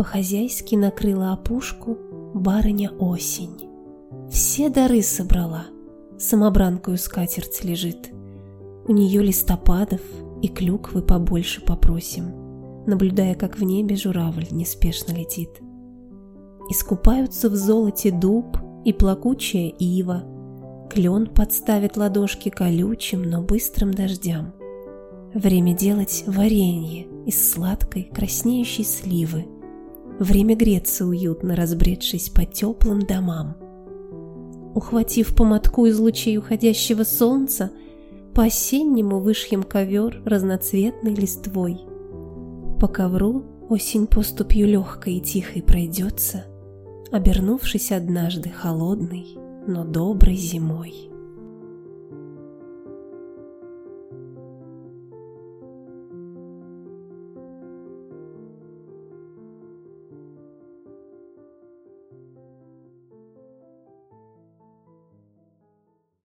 По-хозяйски накрыла опушку барыня осень. Все дары собрала, самобранкою скатерть лежит. У нее листопадов и клюквы побольше попросим, наблюдая, как в небе журавль неспешно летит. Искупаются в золоте дуб и плакучая ива, клен подставит ладошки колючим, но быстрым дождям. Время делать варенье из сладкой краснеющей сливы – Время греться уютно, разбредшись по теплым домам. Ухватив по из лучей уходящего солнца, по-осеннему вышьем ковер разноцветной листвой. По ковру осень поступью легкой и тихой пройдется, обернувшись однажды холодной, но доброй зимой.